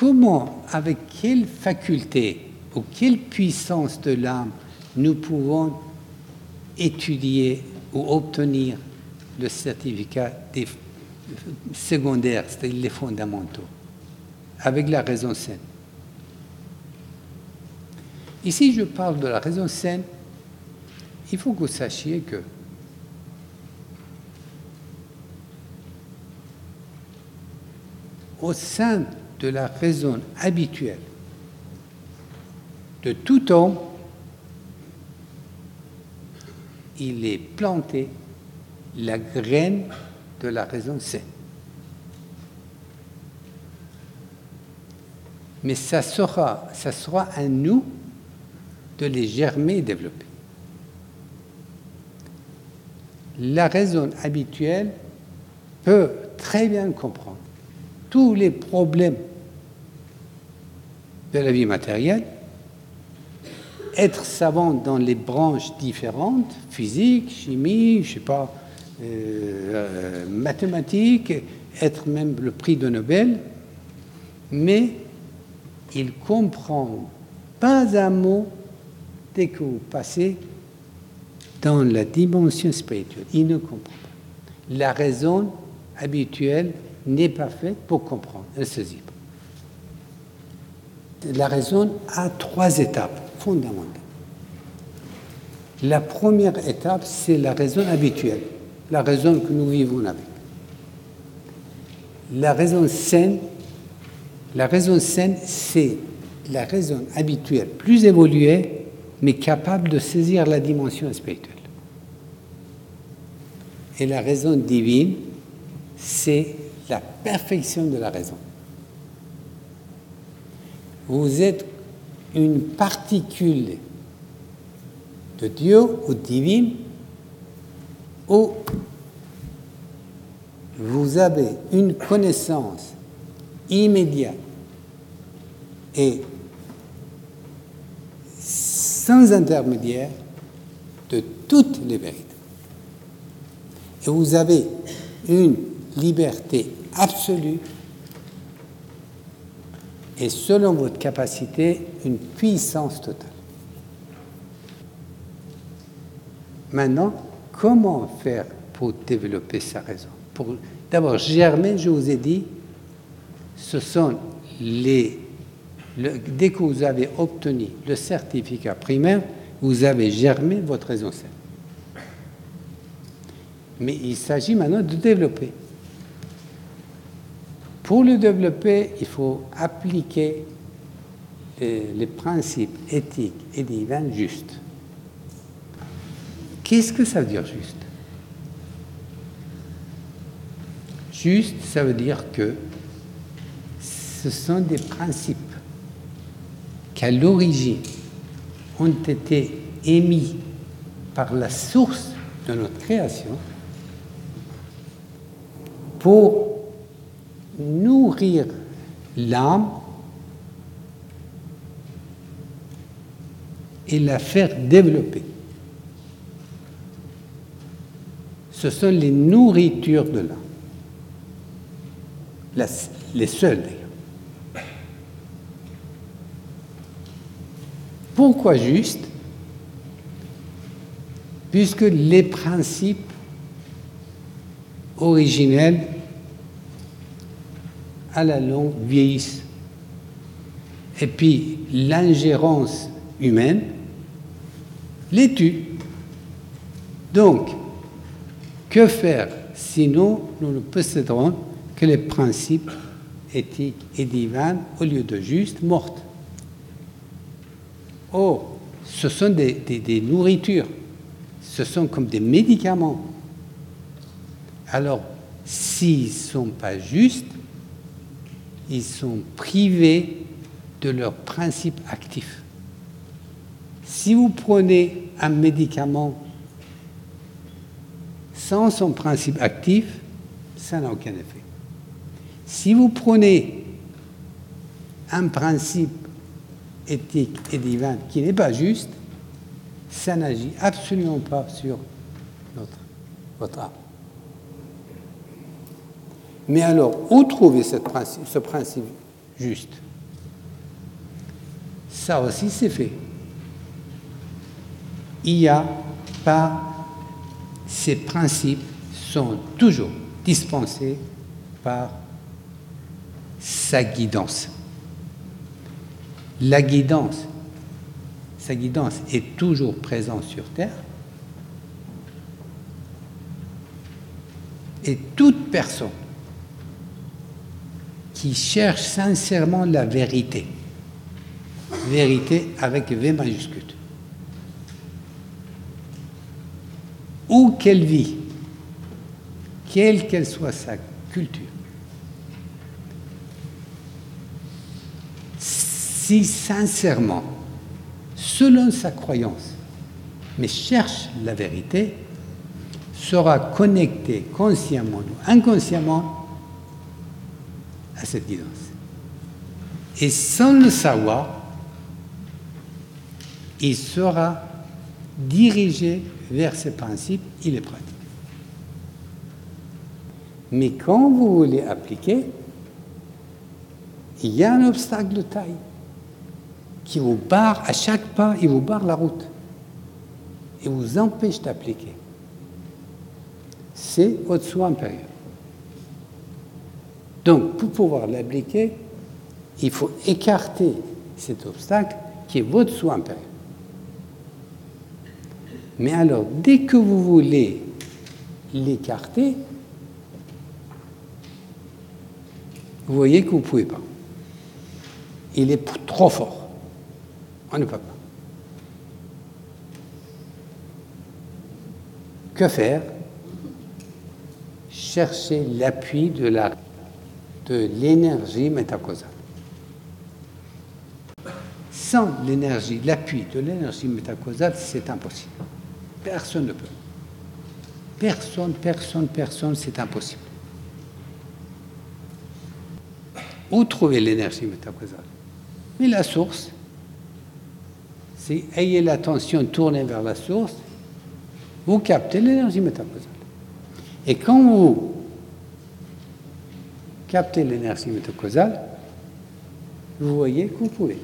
comment, avec quelle faculté ou quelle puissance de l'âme nous pouvons étudier ou obtenir le certificat des secondaires, c'est-à-dire les fondamentaux, avec la raison saine. Ici, je parle de la raison saine. Il faut que vous sachiez que au sein de la raison habituelle de tout homme, il est planté la graine de la raison saine. Mais ça sera, ça sera à nous de les germer et développer. La raison habituelle peut très bien comprendre tous les problèmes de la vie matérielle, être savant dans les branches différentes, physique, chimie, je sais pas, euh, euh, mathématiques, être même le prix de Nobel, mais il comprend pas un mot dès que vous passez dans la dimension spirituelle. Il ne comprend pas. La raison habituelle n'est pas faite pour comprendre, elle saisit pas. La raison a trois étapes fondamentales. La première étape, c'est la raison habituelle, la raison que nous vivons avec. La raison saine, la raison saine, c'est la raison habituelle plus évoluée, mais capable de saisir la dimension spirituelle. Et la raison divine, c'est la perfection de la raison. Vous êtes une particule de Dieu ou divine où vous avez une connaissance immédiate et sans intermédiaire de toutes les vérités. Et vous avez une liberté absolue et selon votre capacité, une puissance totale. Maintenant, comment faire pour développer sa raison? Pour, D'abord, germer, je vous ai dit, ce sont les... dès que vous avez obtenu le certificat primaire, vous avez germé votre raison saine. Mais il s'agit maintenant de développer. Pour le développer, il faut appliquer les, principes éthiques et divins justes. Qu'est-ce que ça veut dire juste? Juste, ça veut dire que ce sont des principes qu'à l'origine ont été émis par la source de notre création pour nourrir l'âme et la faire développer. Ce sont les nourritures de l'âme, les seules Pourquoi juste? Puisque les principes originels à la longue vieillissent. Et puis l'ingérence humaine les tue. Donc, que faire sinon nous ne posséderons que les principes éthiques et divins au lieu de juste mortes? Oh, ce sont des, des nourritures, ce sont comme des médicaments. Alors, s'ils ne sont pas justes, ils sont privés de leur principe actif. Si vous prenez un médicament sans son principe actif, ça n'a aucun effet. Si vous prenez un principe éthique et divin qui n'est pas juste, ça n'agit absolument pas sur notre, votre âme. Mais alors, où trouver ce principe, juste? Ça aussi, c'est fait. Il n'y a pas. Ces principes sont toujours dispensés par sa guidance. La guidance, sa guidance est toujours présente sur Terre. Et toute personne qui cherche sincèrement la vérité, vérité avec V majuscule, où qu'elle vit, quelle qu'elle soit sa culture, si sincèrement, selon sa croyance, mais cherche la vérité, sera connecté consciemment ou inconsciemment à cette guidance. Et sans le savoir, il sera dirigé vers ces principes, il est pratique. Mais quand vous voulez appliquer, il y a un obstacle de taille qui vous barre à chaque pas, il vous barre la route et vous empêche d'appliquer. C'est votre soi intérieur. Donc, pour pouvoir l'appliquer, il faut écarter cet obstacle qui est votre soi intérieur. Mais alors, dès que vous voulez l'écarter, vous voyez que vous ne pouvez pas. Il est trop fort. On ne peut pas. Que faire? Chercher l'appui de la l'énergie métacausale. Sans l'énergie, l'appui de l'énergie métacausale, c'est impossible. Personne ne peut. Personne, personne, personne, c'est impossible. Où trouver l'énergie métacausale Mais la source, c'est ayez l'attention tournée vers la source, vous captez l'énergie métacausale. Et quand vous captez l'énergie métacausale, vous voyez que vous pouvez.